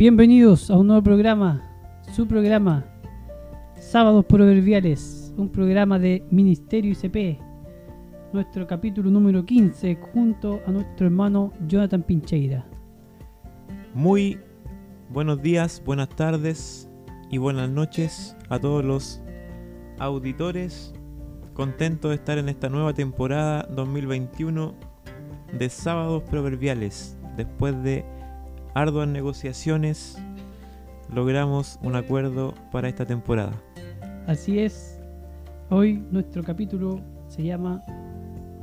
Bienvenidos a un nuevo programa, su programa, Sábados Proverbiales, un programa de Ministerio ICP, nuestro capítulo número 15, junto a nuestro hermano Jonathan Pincheira. Muy buenos días, buenas tardes y buenas noches a todos los auditores. Contento de estar en esta nueva temporada 2021 de Sábados Proverbiales. Después de arduas negociaciones, logramos un acuerdo para esta temporada. Así es, hoy nuestro capítulo se llama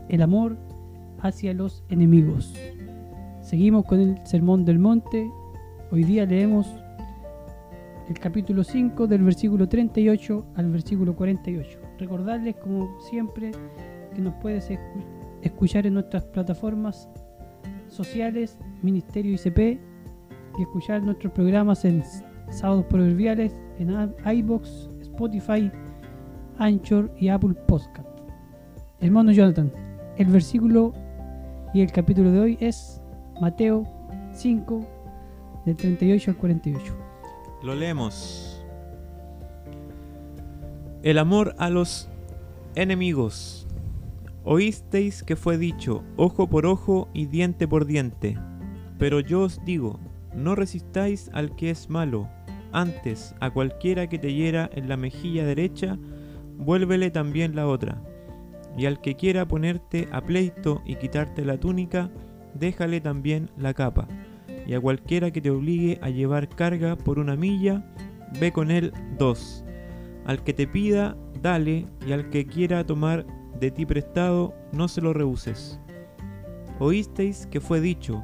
El amor hacia los enemigos. Seguimos con el Sermón del Monte. Hoy día leemos el capítulo 5 del versículo 38 al versículo 48. Recordarles, como siempre, que nos puedes escuchar en nuestras plataformas sociales, Ministerio ICP, y escuchar nuestros programas en Sábados Proverbiales, en iBox, Spotify, Anchor y Apple Podcast. Hermano Jonathan, el versículo y el capítulo de hoy es Mateo 5, del 38 al 48. Lo leemos. El amor a los enemigos. Oísteis que fue dicho, ojo por ojo y diente por diente. Pero yo os digo, no resistáis al que es malo, antes a cualquiera que te hiera en la mejilla derecha, vuélvele también la otra. Y al que quiera ponerte a pleito y quitarte la túnica, déjale también la capa. Y a cualquiera que te obligue a llevar carga por una milla, ve con él dos. Al que te pida, dale, y al que quiera tomar de ti prestado, no se lo rehuses. Oísteis que fue dicho,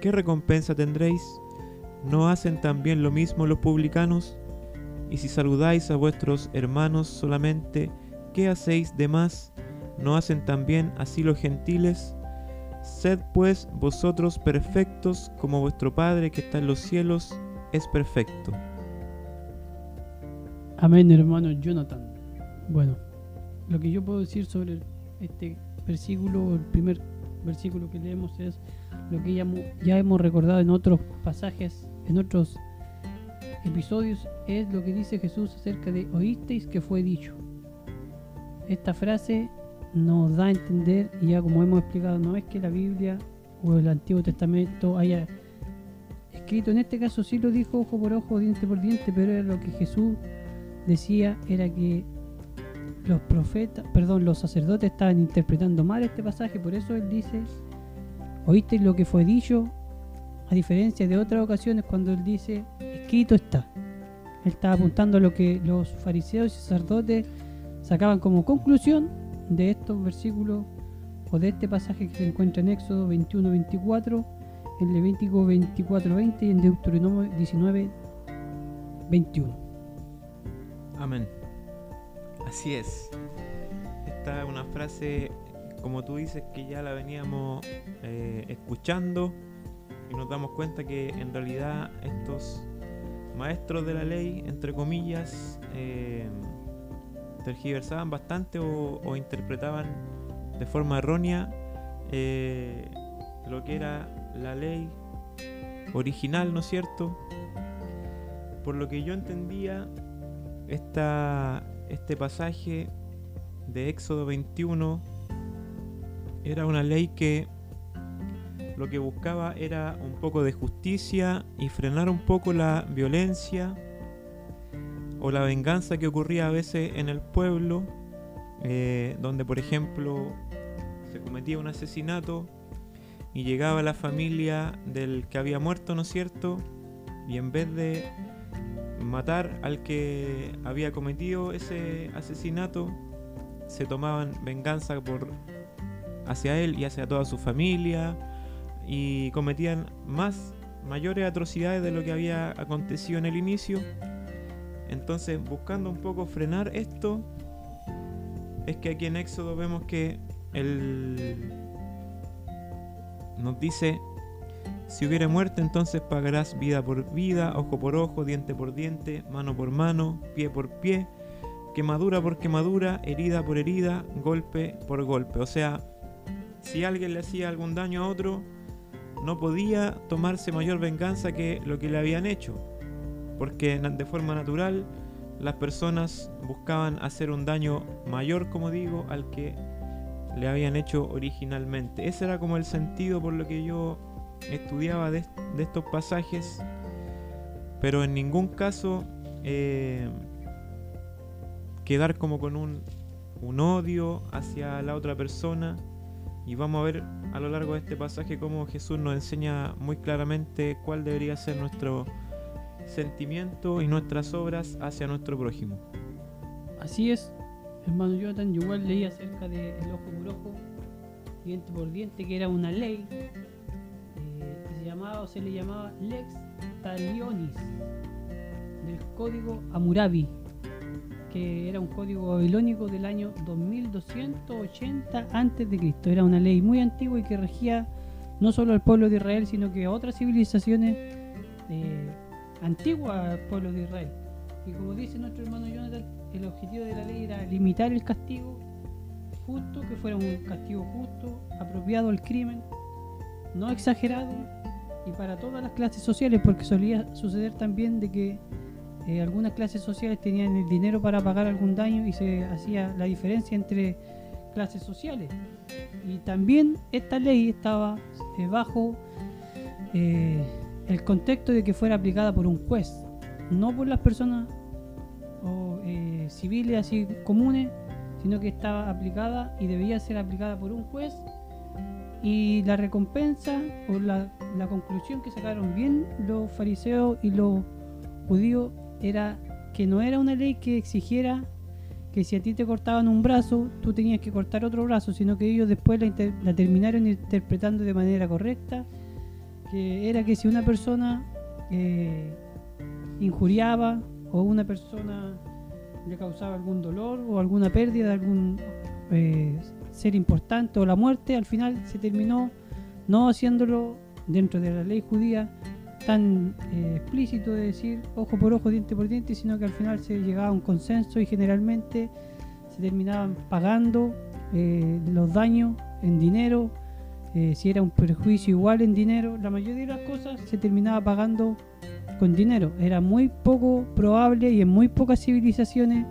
¿qué recompensa tendréis? ¿No hacen también lo mismo los publicanos? Y si saludáis a vuestros hermanos solamente, ¿qué hacéis de más? ¿No hacen también así los gentiles? Sed pues vosotros perfectos como vuestro Padre que está en los cielos es perfecto. Amén, hermano Jonathan. Bueno, lo que yo puedo decir sobre este versículo, el primer versículo que leemos es lo que ya, hemos recordado en otros pasajes, en otros episodios, es lo que dice Jesús acerca de oísteis que fue dicho. Esta frase nos da a entender, y ya como hemos explicado, no es que la Biblia o el Antiguo Testamento haya escrito, en este caso sí lo dijo ojo por ojo, diente por diente, pero era lo que Jesús decía, era que los profetas, perdón, los sacerdotes estaban interpretando mal este pasaje, por eso él dice, oíste lo que fue dicho, a diferencia de otras ocasiones cuando él dice, escrito está. Él estaba apuntando a lo que los fariseos y sacerdotes sacaban como conclusión de estos versículos o de este pasaje que se encuentra en Éxodo 21-24, en Levítico 24-20 y en Deuteronomio 19-21. Amén. Así es. Esta es una frase, como tú dices, que ya la veníamos eh, escuchando y nos damos cuenta que en realidad estos maestros de la ley, entre comillas, eh, tergiversaban bastante o, interpretaban de forma errónea eh, lo que era la ley original, ¿no es cierto? Por lo que yo entendía, esta, este pasaje de Éxodo 21 era una ley que lo que buscaba era un poco de justicia y frenar un poco la violencia o la venganza que ocurría a veces en el pueblo, eh, donde por ejemplo se cometía un asesinato y llegaba la familia del que había muerto, ¿no es cierto? Y en vez de matar al que había cometido ese asesinato, se tomaban venganza por hacia él y hacia toda su familia y cometían más mayores atrocidades de lo que había acontecido en el inicio. Entonces, buscando un poco frenar esto, es que aquí en Éxodo vemos que él nos dice, si hubiera muerte entonces pagarás vida por vida, ojo por ojo, diente por diente, mano por mano, pie por pie, quemadura por quemadura, herida por herida, golpe por golpe. O sea, si alguien le hacía algún daño a otro, no podía tomarse mayor venganza que lo que le habían hecho, porque de forma natural las personas buscaban hacer un daño mayor, como digo, al que le habían hecho originalmente. Ese era como el sentido por lo que yo estudiaba de, estos pasajes, pero en ningún caso eh, quedar como con un, un odio hacia la otra persona. Y vamos a ver a lo largo de este pasaje cómo Jesús nos enseña muy claramente cuál debería ser nuestro sentimiento y nuestras obras hacia nuestro prójimo. Así es, hermano Jonathan, yo igual leí acerca del ojo por ojo, diente por diente, que era una ley eh, que se llamaba o se le llamaba Lex Talionis del código Amurabi, que era un código babilónico del año 2280 a.C. Era una ley muy antigua y que regía no solo al pueblo de Israel, sino que a otras civilizaciones eh, antiguas al pueblo de Israel. Y como dice nuestro hermano Jonathan, el objetivo de la ley era limitar el castigo justo, que fuera un castigo justo, apropiado al crimen, no exagerado y para todas las clases sociales, porque solía suceder también de que eh, algunas clases sociales tenían el dinero para pagar algún daño y se hacía la diferencia entre clases sociales. Y también esta ley estaba eh, bajo eh, el contexto de que fuera aplicada por un juez, no por las personas civiles así comunes, sino que estaba aplicada y debía ser aplicada por un juez. Y la recompensa o la, la conclusión que sacaron bien los fariseos y los judíos era que no era una ley que exigiera que si a ti te cortaban un brazo, tú tenías que cortar otro brazo, sino que ellos después la, terminaron interpretando de manera correcta, que era que si una persona eh, injuriaba o una persona le causaba algún dolor o alguna pérdida de algún eh, ser importante o la muerte, al final se terminó no haciéndolo dentro de la ley judía, tan eh, explícito de decir ojo por ojo, diente por diente, sino que al final se llegaba a un consenso y generalmente se terminaban pagando eh, los daños en dinero, eh, si era un perjuicio igual en dinero, la mayoría de las cosas se terminaba pagando con dinero. Era muy poco probable y en muy pocas civilizaciones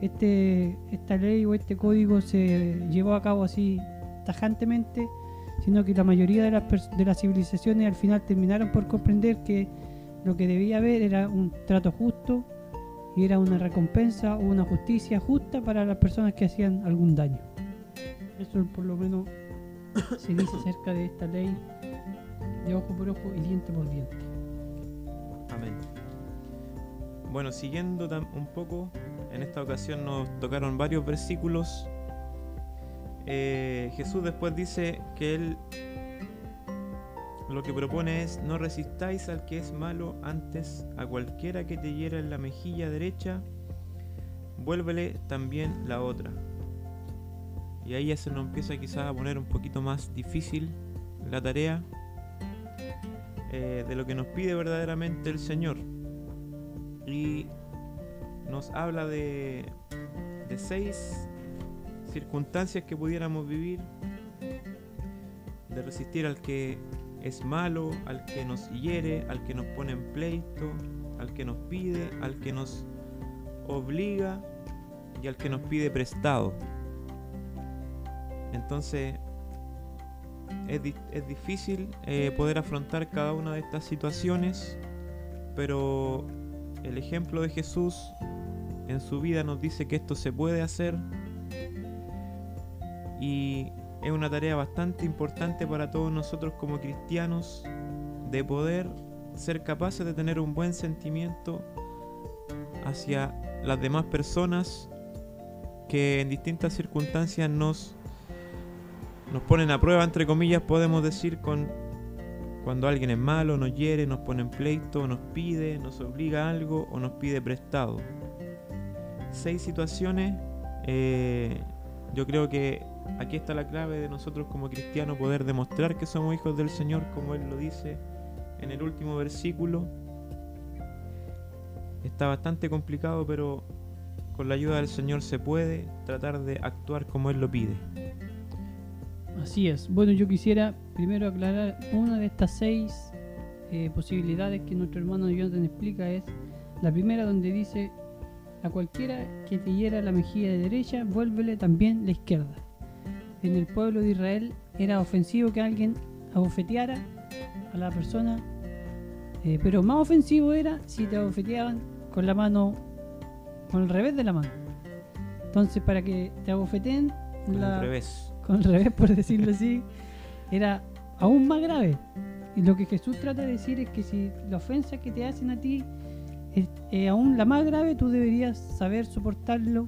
este, esta ley o este código se llevó a cabo así tajantemente sino que la mayoría de las, de las civilizaciones al final terminaron por comprender que lo que debía haber era un trato justo y era una recompensa o una justicia justa para las personas que hacían algún daño. Eso por lo menos se dice acerca de esta ley de ojo por ojo y diente por diente. Amén. Bueno, siguiendo un poco, en esta ocasión nos tocaron varios versículos eh, Jesús después dice que Él lo que propone es no resistáis al que es malo, antes a cualquiera que te hiera en la mejilla derecha, vuélvele también la otra. Y ahí ya se nos empieza quizás a poner un poquito más difícil la tarea eh, de lo que nos pide verdaderamente el Señor. Y nos habla de, de seis circunstancias que pudiéramos vivir, de resistir al que es malo, al que nos hiere, al que nos pone en pleito, al que nos pide, al que nos obliga y al que nos pide prestado. Entonces es, es difícil eh, poder afrontar cada una de estas situaciones, pero el ejemplo de Jesús en su vida nos dice que esto se puede hacer y es una tarea bastante importante para todos nosotros como cristianos de poder ser capaces de tener un buen sentimiento hacia las demás personas que en distintas circunstancias nos, nos ponen a prueba, entre comillas, podemos decir, con Cuando alguien es malo, nos hiere, nos pone en pleito, nos pide, nos obliga a algo o nos pide prestado. Seis situaciones. eh, yo creo que aquí está la clave de nosotros como cristianos poder demostrar que somos hijos del Señor, como Él lo dice en el último versículo. Está bastante complicado, pero con la ayuda del Señor se puede tratar de actuar como Él lo pide. Así es. Bueno, yo quisiera primero aclarar una de estas seis eh, posibilidades que nuestro hermano Jonathan explica es la primera donde dice a cualquiera que te hiera la mejilla de derecha, vuélvele también la izquierda. En el pueblo de Israel era ofensivo que alguien abofeteara a la persona, eh, pero más ofensivo era si te abofeteaban con la mano, con el revés de la mano. Entonces, para que te abofeteen, Con la- el revés. con el revés, por decirlo así, era aún más grave. Y lo que Jesús trata de decir es que si la ofensa que te hacen a ti es eh, aún la más grave, tú deberías saber soportarlo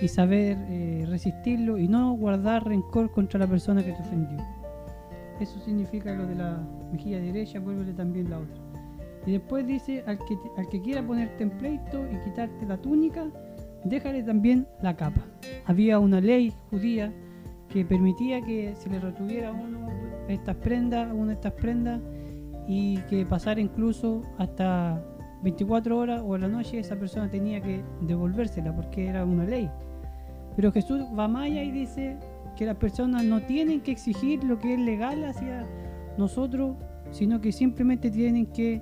y saber eh, resistirlo y no guardar rencor contra la persona que te ofendió. Eso significa lo de la mejilla derecha, vuélvele también la otra. Y después dice, al que, al que quiera ponerte en pleito y quitarte la túnica, déjale también la capa. Había una ley judía que permitía que se le retuviera uno una de estas prendas, y que pasara incluso hasta 24 horas o a la noche esa persona tenía que devolvérsela porque era una ley. Pero Jesús va más allá y dice que las personas no tienen que exigir lo que es legal hacia nosotros, sino que simplemente tienen que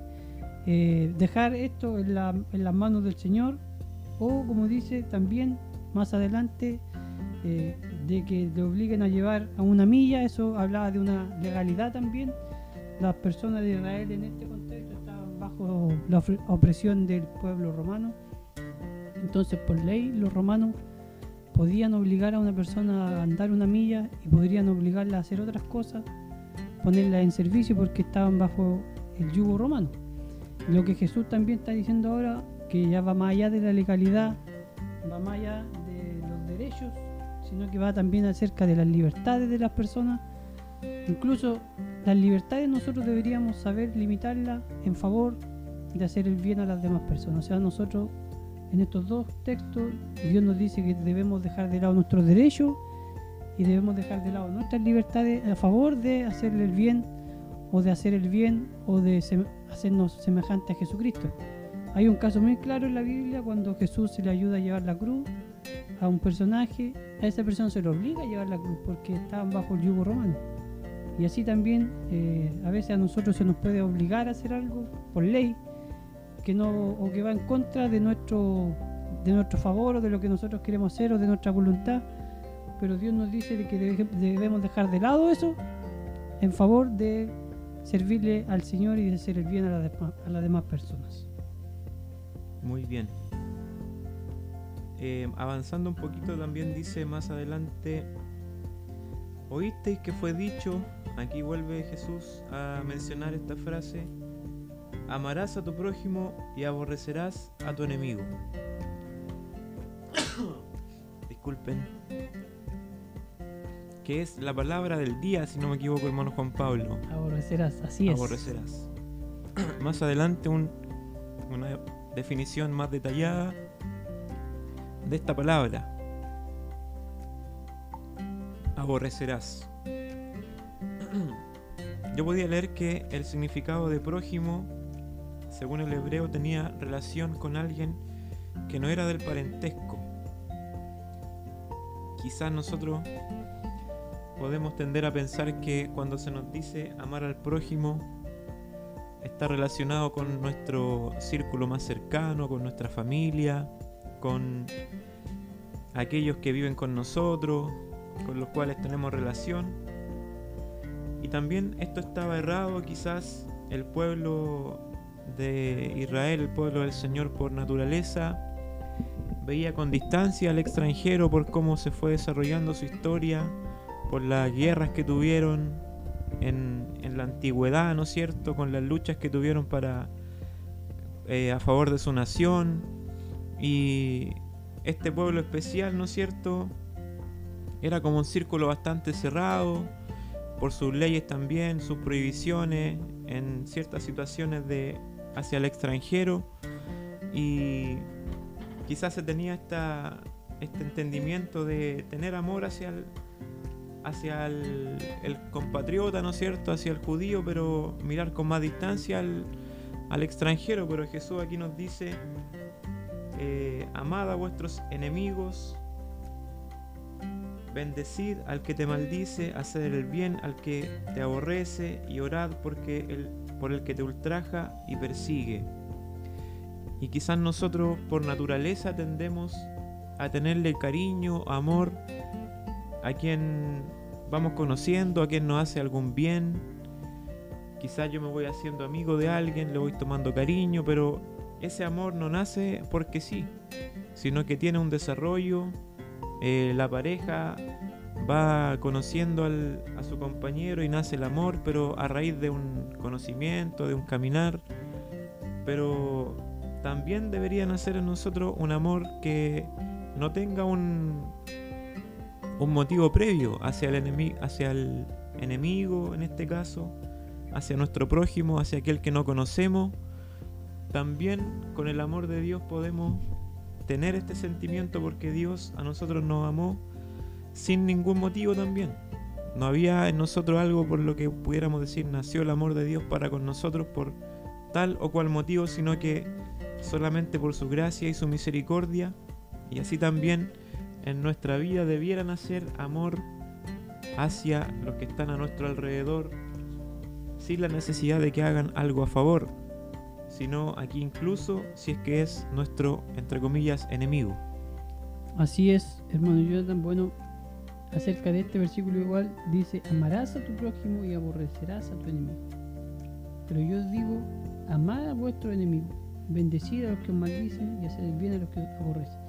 eh, dejar esto en, la- en las manos del Señor o como dice también más adelante eh, de que le obliguen a llevar a una milla, eso hablaba de una legalidad también. Las personas de Israel en este contexto la opresión del pueblo romano. Entonces, por ley, los romanos podían obligar a una persona a andar una milla y podrían obligarla a hacer otras cosas, ponerla en servicio porque estaban bajo el yugo romano. Lo que Jesús también está diciendo ahora, que ya va más allá de la legalidad, va más allá de los derechos, sino que va también acerca de las libertades de las personas. Incluso las libertades nosotros deberíamos saber limitarlas en favor de hacer el bien a las demás personas. O sea, nosotros en estos dos textos Dios nos dice que debemos dejar de lado nuestros derechos y debemos dejar de lado nuestras libertades a favor de hacerle el bien o de hacer el bien o de hacernos semejante a Jesucristo. Hay un caso muy claro en la Biblia cuando Jesús se le ayuda a llevar la cruz a un personaje, a esa persona se le obliga a llevar la cruz porque estaban bajo el yugo romano. Y así también eh, a veces a nosotros se nos puede obligar a hacer algo por ley que no o que va en contra de nuestro de nuestro favor o de lo que nosotros queremos hacer o de nuestra voluntad, pero Dios nos dice de que debemos dejar de lado eso en favor de servirle al Señor y de hacer el bien a las demás personas. Muy bien. Eh, avanzando un poquito también dice más adelante, oísteis que fue dicho, aquí vuelve Jesús a mencionar esta frase, amarás a tu prójimo y aborrecerás a tu enemigo. Disculpen. Que es la palabra del día, si no me equivoco, hermano Juan Pablo Aborrecerás, así es. aborrecerás. más adelante un- una definición más detallada de esta palabra. Aborrecerás. Yo podía leer que el significado de prójimo, según el hebreo, tenía relación con alguien que no era del parentesco. Quizás nosotros podemos tender a pensar que cuando se nos dice amar al prójimo, está relacionado con nuestro círculo más cercano, con nuestra familia, con aquellos que viven con nosotros, con los cuales tenemos relación. Y también esto estaba errado, quizás el pueblo de Israel, el pueblo del Señor por naturaleza, veía con distancia al extranjero por cómo se fue desarrollando su historia, por las guerras que tuvieron en, en la antigüedad, ¿no es cierto? Con las luchas que tuvieron para eh, a favor de su nación y este pueblo especial, ¿no es cierto? Era como un círculo bastante cerrado por sus leyes también, sus prohibiciones en ciertas situaciones de hacia el extranjero y quizás se tenía esta, este entendimiento de tener amor hacia el, hacia el, compatriota, ¿no es cierto?, hacia el judío, pero mirar con más distancia al, al extranjero. Pero Jesús aquí nos dice, eh, amad a vuestros enemigos, bendecid al que te maldice, haced el bien al que te aborrece y orad porque el, por el que te ultraja y persigue. Y quizás nosotros por naturaleza tendemos a tenerle cariño, amor a quien vamos conociendo, a quien nos hace algún bien. Quizás yo me voy haciendo amigo de alguien, le voy tomando cariño, pero ese amor no nace porque sí, sino que tiene un desarrollo. Eh, la pareja va conociendo a su compañero y nace el amor, pero a raíz de un conocimiento, de un caminar. Pero también debería nacer en nosotros un amor que no tenga un, un motivo previo hacia el, enemigo, hacia el enemigo, en este caso, hacia nuestro prójimo, hacia aquel que no conocemos. También con el amor de Dios podemos tener este sentimiento porque Dios a nosotros nos amó sin ningún motivo también. No había en nosotros algo por lo que pudiéramos decir nació el amor de Dios para con nosotros por tal o cual motivo, sino que solamente por su gracia y su misericordia. Y así también en nuestra vida debiera nacer amor hacia los que están a nuestro alrededor, sin la necesidad de que hagan algo a favor, sino aquí incluso si es que es nuestro, entre comillas, enemigo. Así es, hermano Jonathan. Bueno, acerca de este versículo igual dice, amarás a tu prójimo y aborrecerás a tu enemigo. Pero yo digo, amad a vuestro enemigo, bendecid a los que os maldicen y haced el bien a los que os aborrecen.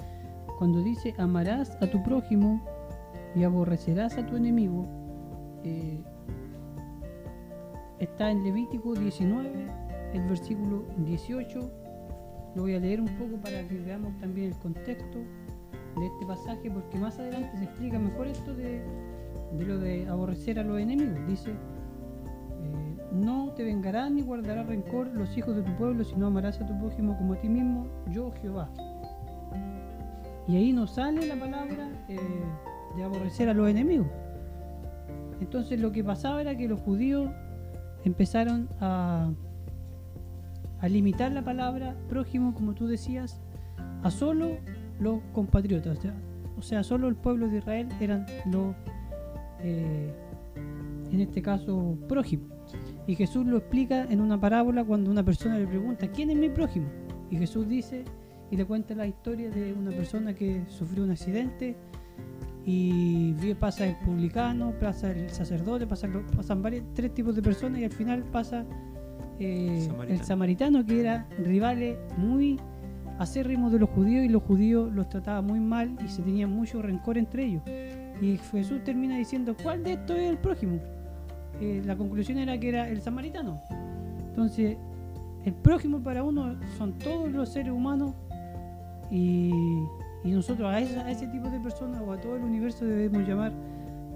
Cuando dice, amarás a tu prójimo y aborrecerás a tu enemigo, eh, está en Levítico 19, el versículo 18. Lo voy a leer un poco para que veamos también el contexto de este pasaje, porque más adelante se explica mejor esto de, lo de aborrecer a los enemigos. Dice, eh, no te vengarán ni guardarás rencor los hijos de tu pueblo, sino amarás a tu prójimo como a ti mismo, yo Jehová. Y ahí nos sale la palabra eh, de aborrecer a los enemigos. Entonces lo que pasaba era que los judíos empezaron a, a limitar la palabra prójimo, como tú decías, a solo los compatriotas. O sea, solo el pueblo de Israel eran los, eh, en este caso, prójimos. Y Jesús lo explica en una parábola cuando una persona le pregunta, ¿quién es mi prójimo? Y Jesús dice, y le cuenta la historia de una persona que sufrió un accidente y pasa el publicano, pasa el sacerdote, pasa, pasan varios, tres tipos de personas y al final pasa eh, el samaritano que era rivales muy acérrimos de los judíos y los judíos los trataba muy mal y se tenía mucho rencor entre ellos. Y Jesús termina diciendo, ¿cuál de estos es el prójimo? Eh, la conclusión era que era el samaritano. Entonces, el prójimo para uno son todos los seres humanos y, nosotros a, ese tipo de personas o a todo el universo debemos llamar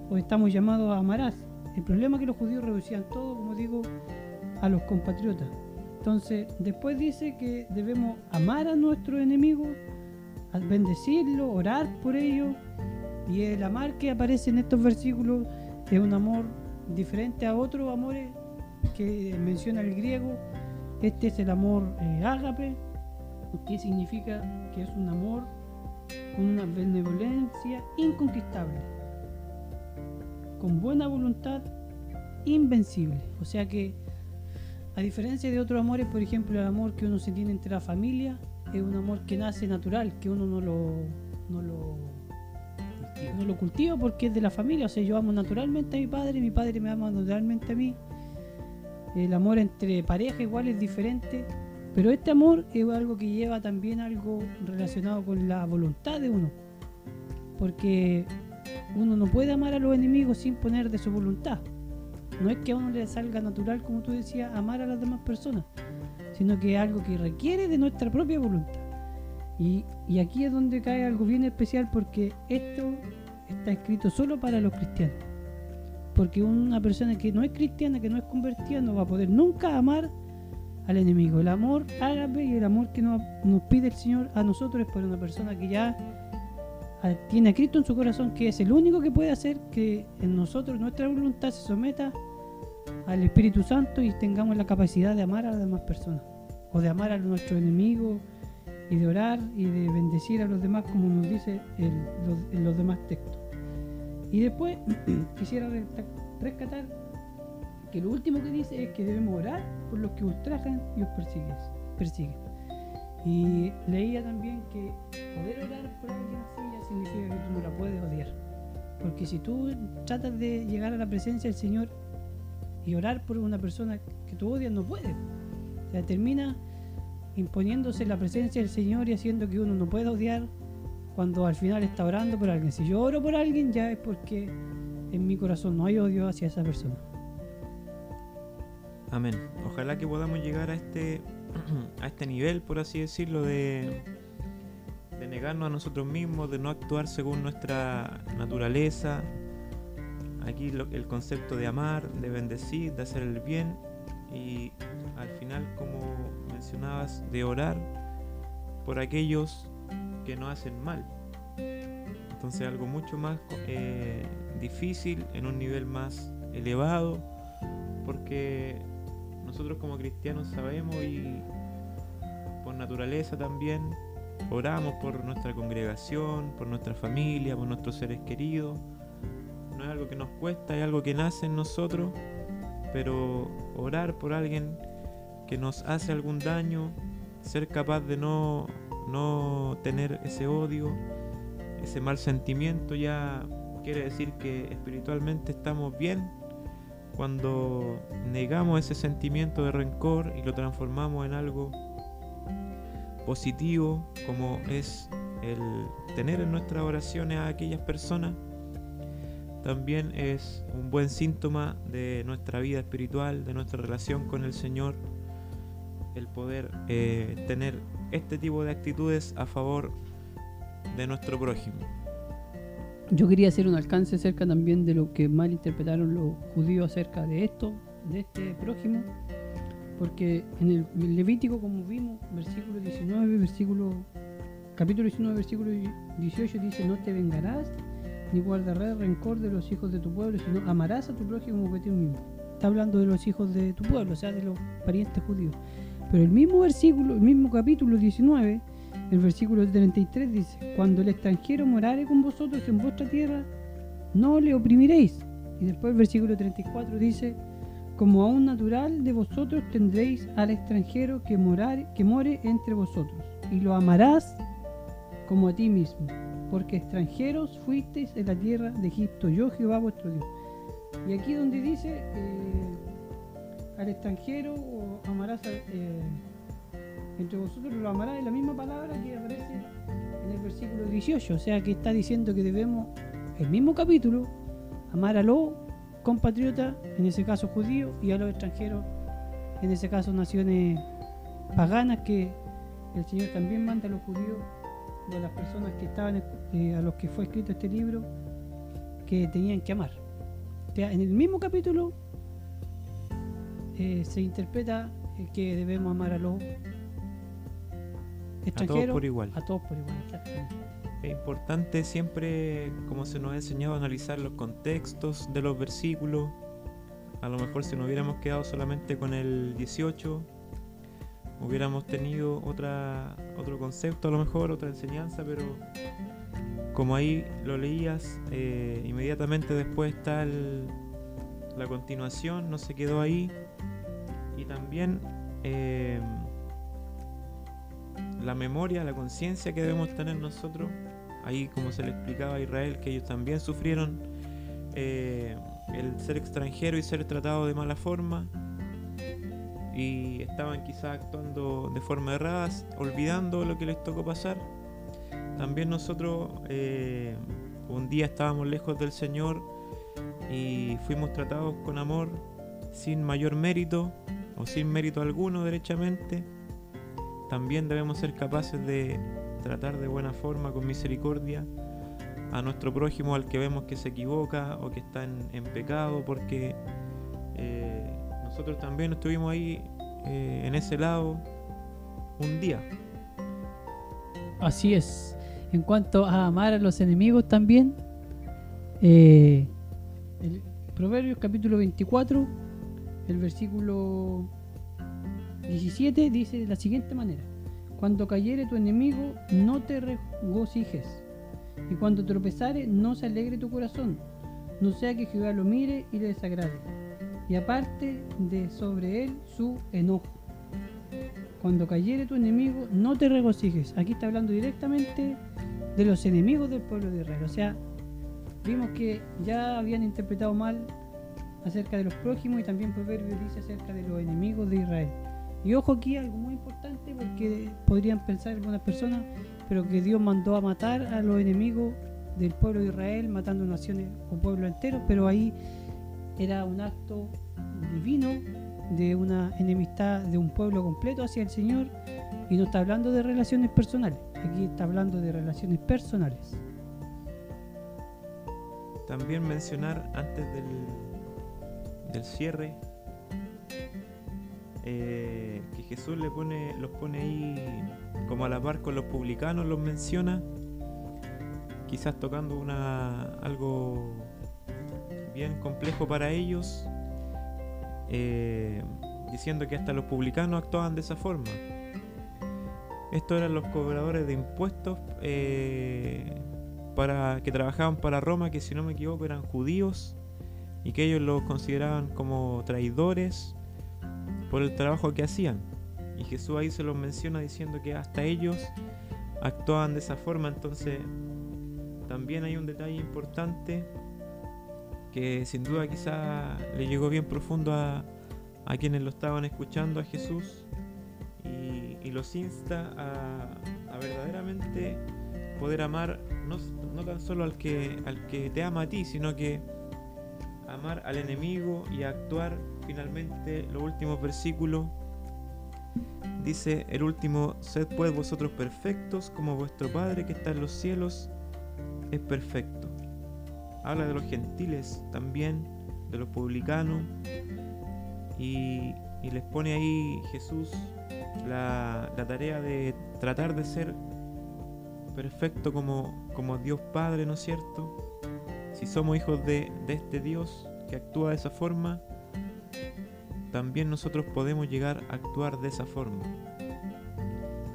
o estamos llamados a amarás. El problema es que los judíos reducían todo, como digo, a los compatriotas. Entonces, después dice que debemos amar a nuestros enemigos, bendecirlos, orar por ellos. Y el amar que aparece en estos versículos es un amor diferente a otros amores que menciona el griego. Este es el amor eh, ágape, que significa que es un amor con una benevolencia inconquistable, con buena voluntad invencible. O sea que, a diferencia de otros amores, por ejemplo, el amor que uno se tiene entre la familia, es un amor que nace natural, que uno no lo, no lo, no lo cultiva porque es de la familia. O sea, yo amo naturalmente a mi padre, mi padre me ama naturalmente a mí. El amor entre pareja igual es diferente pero este amor es algo que lleva también algo relacionado con la voluntad de uno. Porque uno no puede amar a los enemigos sin poner de su voluntad. No es que a uno le salga natural, como tú decías, amar a las demás personas, sino que es algo que requiere de nuestra propia voluntad. Y, y aquí es donde cae algo bien especial porque esto está escrito solo para los cristianos. porque una persona que no es cristiana, que no es convertida, no va a poder nunca amar al enemigo. El amor ágape y el amor que nos, pide el Señor a nosotros es por una persona que ya tiene a Cristo en su corazón, que es el único que puede hacer que en nosotros nuestra voluntad se someta al Espíritu Santo y tengamos la capacidad de amar a las demás personas, o de amar a nuestros enemigos, y de orar y de bendecir a los demás, como nos dice en los demás textos. Y después quisiera rescatar que lo último que dice es que debemos orar por los que ultrajan y os persiguen. Y leía también que poder orar por alguien así ya significa que tú no la puedes odiar. Porque si tú tratas de llegar a la presencia del Señor y orar por una persona que tú odias, no puedes. O sea, termina imponiéndose la presencia del Señor y haciendo que uno no pueda odiar cuando al final está orando por alguien. Si yo oro por alguien ya es porque en mi corazón no hay odio hacia esa persona. Amén. Ojalá que podamos llegar a este a este nivel, por así decirlo, de, de negarnos a nosotros mismos, de no actuar según nuestra naturaleza. Aquí el concepto de amar, de bendecir, de hacer el bien y al final como mencionabas de orar por aquellos que no hacen mal. Entonces algo mucho más eh, difícil en un nivel más elevado porque nosotros como cristianos sabemos y por naturaleza también oramos por nuestra congregación, por nuestra familia, por nuestros seres queridos. No es algo que nos cuesta, es algo que nace en nosotros, pero orar por alguien que nos hace algún daño, ser capaz de no, no tener ese odio, ese mal sentimiento, ya quiere decir que espiritualmente estamos bien cuando negamos ese sentimiento de rencor y lo transformamos en algo positivo, como es el tener en nuestras oraciones a aquellas personas, también es un buen síntoma de nuestra vida espiritual, de nuestra relación con el Señor el poder eh, tener este tipo de actitudes a favor de nuestro prójimo. Yo quería hacer un alcance acerca también de lo que mal interpretaron los judíos acerca de esto, de este prójimo, porque en el Levítico, como vimos, versículo 19, versículo, capítulo 19, versículo 18 dice, no te vengarás ni guardarás rencor de los hijos de tu pueblo, sino amarás a tu prójimo como a ti mismo. Está hablando de los hijos de tu pueblo, o sea, de los parientes judíos. Pero el mismo versículo, el mismo capítulo 19, el versículo 33 dice, cuando el extranjero morare con vosotros en vuestra tierra, no le oprimiréis. Y después el versículo 34 dice, como a un natural de vosotros tendréis al extranjero que, morare, que more entre vosotros, y lo amarás como a ti mismo, porque extranjeros fuisteis en la tierra de Egipto, yo Jehová vuestro Dios. Y aquí donde dice, eh, al extranjero amarás eh, entre vosotros lo amarás es la misma palabra que aparece en el versículo 18, o sea que está diciendo que debemos, el mismo capítulo, amar a los compatriotas, en ese caso judíos, y a los extranjeros, en ese caso naciones paganas, que el Señor también manda a los judíos o a las personas que estaban, eh, a los que fue escrito este libro, que tenían que amar. O sea, en el mismo capítulo eh, se interpreta que debemos amar a los extranjeros. A todos por igual. A todos por igual, Es importante siempre, como se nos ha enseñado, analizar los contextos de los versículos. A lo mejor si nos hubiéramos quedado solamente con el 18, hubiéramos tenido otra, otro concepto, a lo mejor otra enseñanza, pero como ahí lo leías, eh, inmediatamente después está la continuación, no se quedó ahí y también eh, la memoria, la conciencia que debemos tener nosotros, ahí como se le explicaba a Israel, que ellos también sufrieron eh, el ser extranjero y ser tratado de mala forma. Y estaban quizás actuando de forma errada, olvidando lo que les tocó pasar. También nosotros eh, un día estábamos lejos del Señor y fuimos tratados con amor sin mayor mérito o sin mérito alguno derechamente, también debemos ser capaces de tratar de buena forma, con misericordia, a nuestro prójimo al que vemos que se equivoca o que está en, pecado, porque eh, nosotros también estuvimos ahí eh, en ese lado un día. Así es. En cuanto a amar a los enemigos también, eh, el Proverbios capítulo 24, el versículo 17 dice de la siguiente manera. Cuando cayere tu enemigo, no te regocijes, y cuando tropezare, no se alegre tu corazón, no sea que Jehová lo mire y le desagrade, y aparte de sobre él su enojo. Cuando cayere tu enemigo, no te regocijes. Aquí está hablando directamente de los enemigos del pueblo de Israel. O sea, vimos que ya habían interpretado mal acerca de los prójimos y también Proverbios dice acerca de los enemigos de Israel. Y ojo aquí, algo muy importante porque podrían pensar algunas personas, pero que Dios mandó a matar a los enemigos del pueblo de Israel, matando naciones o pueblos enteros, pero ahí era un acto divino de una enemistad de un pueblo completo hacia el Señor y no está hablando de relaciones personales, aquí está hablando de relaciones personales. También mencionar antes del, del cierre eh, que Jesús le pone, los pone ahí como a la par con los publicanos, los menciona, quizás tocando una algo bien complejo para ellos, eh, diciendo que hasta los publicanos actuaban de esa forma. Estos eran los cobradores de impuestos eh, para, que trabajaban para Roma, que si no me equivoco eran judíos y que ellos los consideraban como traidores por el trabajo que hacían. Y Jesús ahí se los menciona diciendo que hasta ellos actuaban de esa forma. Entonces también hay un detalle importante que sin duda quizá le llegó bien profundo a, a quienes lo estaban escuchando a Jesús y, los insta a, a, verdaderamente poder amar no, no, tan solo al que, al que te ama a ti, sino que amar al enemigo y actuar finalmente los últimos versículos. Dice el último, sed pues vosotros perfectos como vuestro Padre que está en los cielos es perfecto. Habla de los gentiles también, de los publicanos, y, les pone ahí Jesús la, la, tarea de tratar de ser perfecto como, como Dios Padre, ¿no es cierto? Si somos hijos de, este Dios que actúa de esa forma, también nosotros podemos llegar a actuar de esa forma.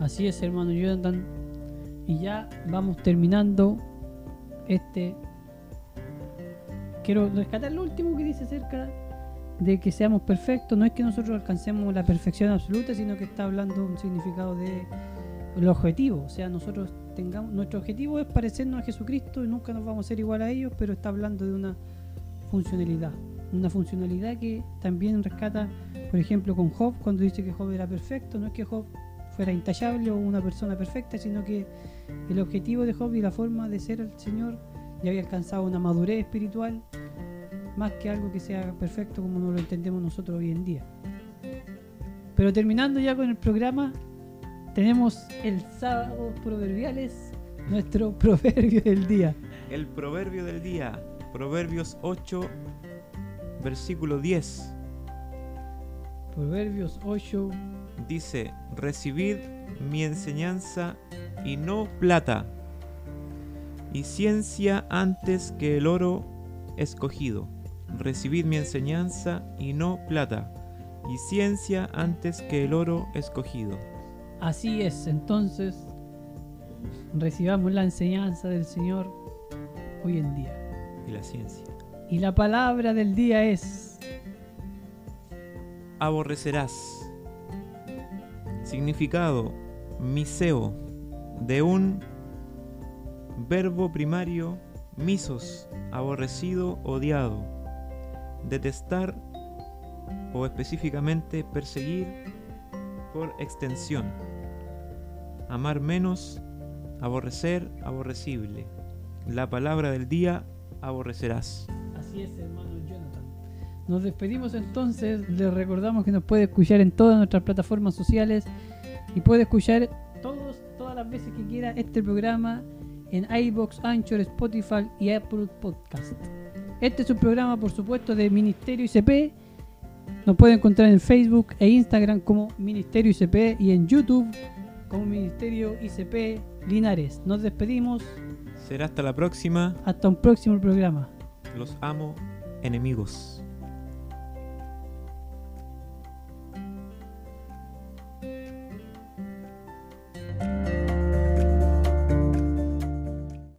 Así es, hermano Jonathan. Y ya vamos terminando este. Quiero rescatar lo último que dice acerca de que seamos perfectos. No es que nosotros alcancemos la perfección absoluta, sino que está hablando un significado de el objetivo. O sea, nosotros Nuestro objetivo es parecernos a Jesucristo y nunca nos vamos a ser igual a ellos, pero está hablando de una funcionalidad una funcionalidad que también rescata, por ejemplo, con Job, cuando dice que Job era perfecto, no es que Job fuera intachable o una persona perfecta, sino que el objetivo de Job y la forma de ser el Señor ya había alcanzado una madurez espiritual más que algo que sea perfecto como no lo entendemos nosotros hoy en día. Pero terminando ya con el programa, tenemos el sábado proverbiales, nuestro proverbio del día. El proverbio del día, Proverbios 8, versículo 10. Proverbios 8. Dice, recibid mi enseñanza y no plata, y ciencia antes que el oro escogido. Recibid mi enseñanza y no plata, y ciencia antes que el oro escogido. Así es, entonces recibamos la enseñanza del Señor hoy en día. Y la ciencia. Y la palabra del día es... Aborrecerás. Significado, miseo, de un verbo primario, misos, aborrecido, odiado. Detestar o específicamente perseguir por extensión. Amar menos, aborrecer, aborrecible. La palabra del día, aborrecerás. Así es, hermano Jonathan. Nos despedimos entonces. Les recordamos que nos puede escuchar en todas nuestras plataformas sociales y puede escuchar todos, todas las veces que quiera este programa en iBox, Anchor, Spotify y Apple Podcast. Este es un programa, por supuesto, de Ministerio ICP. Nos pueden encontrar en Facebook e Instagram como Ministerio ICP y en YouTube como Ministerio ICP Linares. Nos despedimos. Será hasta la próxima. Hasta un próximo programa. Los amo, enemigos.